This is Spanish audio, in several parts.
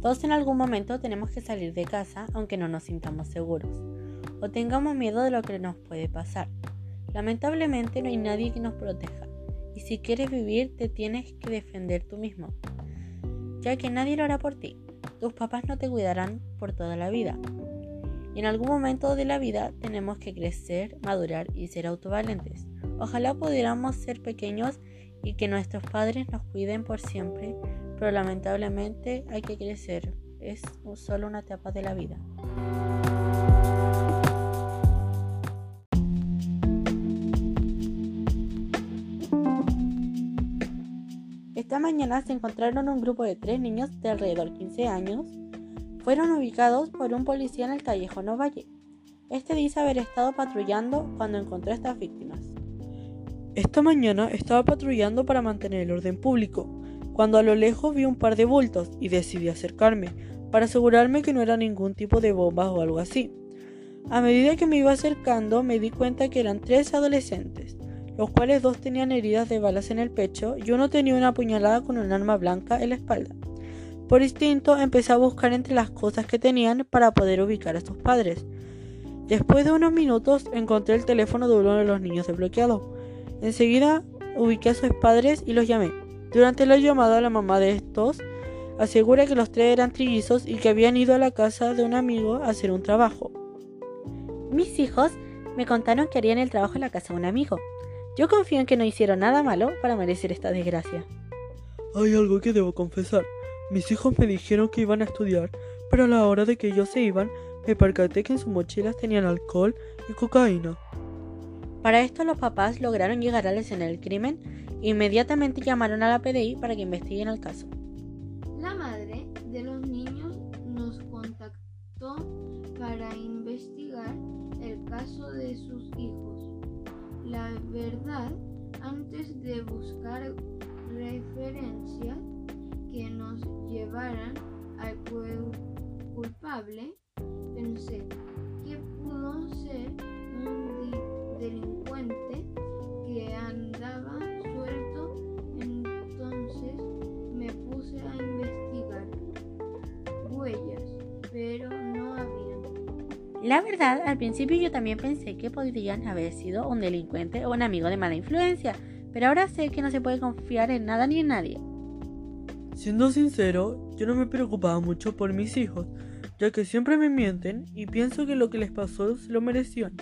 Todos en algún momento tenemos que salir de casa aunque no nos sintamos seguros o tengamos miedo de lo que nos puede pasar. Lamentablemente no hay nadie que nos proteja y si quieres vivir te tienes que defender tú mismo, ya que nadie lo hará por ti. Tus papás no te cuidarán por toda la vida. Y en algún momento de la vida tenemos que crecer, madurar y ser autovalentes. Ojalá pudiéramos ser pequeños y que nuestros padres nos cuiden por siempre, pero lamentablemente hay que crecer. Es solo una etapa de la vida. Esta mañana se encontraron un grupo de tres niños de alrededor 15 años. Fueron ubicados por un policía en el callejón Ovalle. Este dice haber estado patrullando cuando encontró a estas víctimas. Esta mañana estaba patrullando para mantener el orden público, cuando a lo lejos vi un par de bultos y decidí acercarme, para asegurarme que no era ningún tipo de bombas o algo así. A medida que me iba acercando me di cuenta que eran tres adolescentes los cuales dos tenían heridas de balas en el pecho y uno tenía una puñalada con un arma blanca en la espalda. Por instinto empecé a buscar entre las cosas que tenían para poder ubicar a sus padres. Después de unos minutos encontré el teléfono de uno de los niños desbloqueado. Enseguida ubiqué a sus padres y los llamé. Durante la llamada la mamá de estos asegura que los tres eran trillizos y que habían ido a la casa de un amigo a hacer un trabajo. Mis hijos me contaron que harían el trabajo en la casa de un amigo. Yo confío en que no hicieron nada malo para merecer esta desgracia. Hay algo que debo confesar. Mis hijos me dijeron que iban a estudiar, pero a la hora de que ellos se iban, me percaté que en sus mochilas tenían alcohol y cocaína. Para esto los papás lograron llegar a la escena del crimen inmediatamente llamaron a la PDI para que investiguen el caso. La madre de los niños nos contactó para investigar el caso de sus hijos la verdad antes de buscar referencias que nos llevaran al culpable, pensé que pudo ser la verdad, al principio yo también pensé que podrían haber sido un delincuente o un amigo de mala influencia, pero ahora sé que no se puede confiar en nada ni en nadie. Siendo sincero, yo no me preocupaba mucho por mis hijos, ya que siempre me mienten y pienso que lo que les pasó se lo merecían.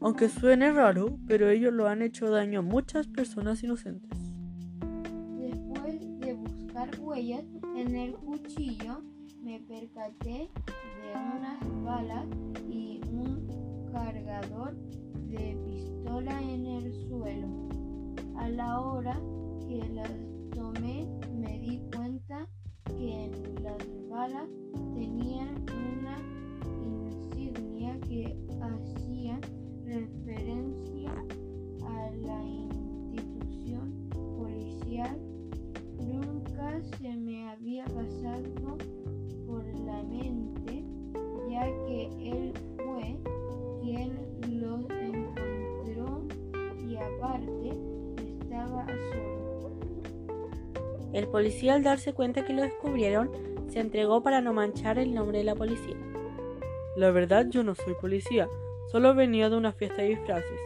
Aunque suene raro, pero ellos lo han hecho daño a muchas personas inocentes. Después de buscar huellas en el cuchillo, me percaté de unas balas y un cargador de pistola en el suelo. A la hora que las tomé me di cuenta que las balas tenían una insignia que hacía referencia a la institución policial. Nunca se me había pasado ya que él fue quien los encontró y aparte estaba solo. El policía al darse cuenta que lo descubrieron, se entregó para no manchar el nombre de la policía. La verdad yo no soy policía, solo venía de una fiesta de disfraces.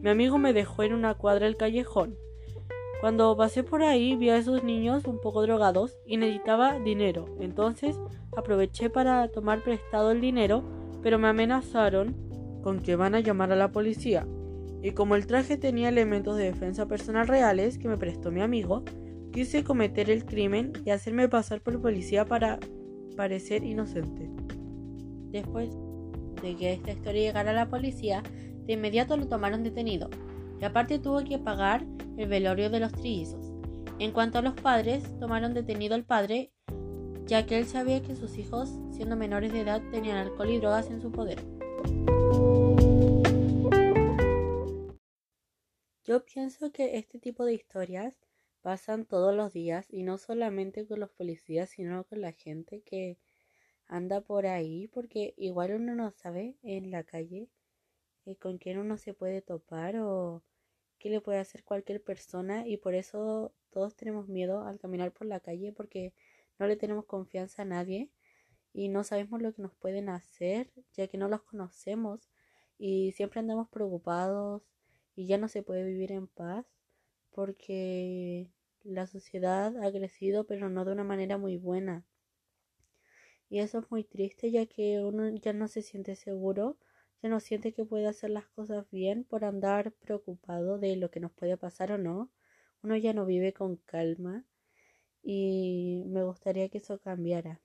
Mi amigo me dejó en una cuadra del callejón. Cuando pasé por ahí vi a esos niños un poco drogados y necesitaba dinero, entonces aproveché para tomar prestado el dinero, pero me amenazaron con que van a llamar a la policía. Y como el traje tenía elementos de defensa personal reales que me prestó mi amigo, quise cometer el crimen y hacerme pasar por policía para parecer inocente. Después de que esta historia llegara a la policía, de inmediato lo tomaron detenido y aparte tuvo que pagar el velorio de los trillizos. En cuanto a los padres, tomaron detenido al padre, ya que él sabía que sus hijos, siendo menores de edad, tenían alcohol y drogas en su poder. Yo pienso que este tipo de historias pasan todos los días y no solamente con los policías, sino con la gente que anda por ahí, porque igual uno no sabe en la calle eh, con quién uno se puede topar o le puede hacer cualquier persona y por eso todos tenemos miedo al caminar por la calle porque no le tenemos confianza a nadie y no sabemos lo que nos pueden hacer, ya que no los conocemos y siempre andamos preocupados y ya no se puede vivir en paz porque la sociedad ha crecido pero no de una manera muy buena. Y eso es muy triste ya que uno ya no se siente seguro, ya no siente que puede hacer las cosas bien por andar preocupado de lo que nos puede pasar o no. Uno ya no vive con calma y me gustaría que eso cambiara.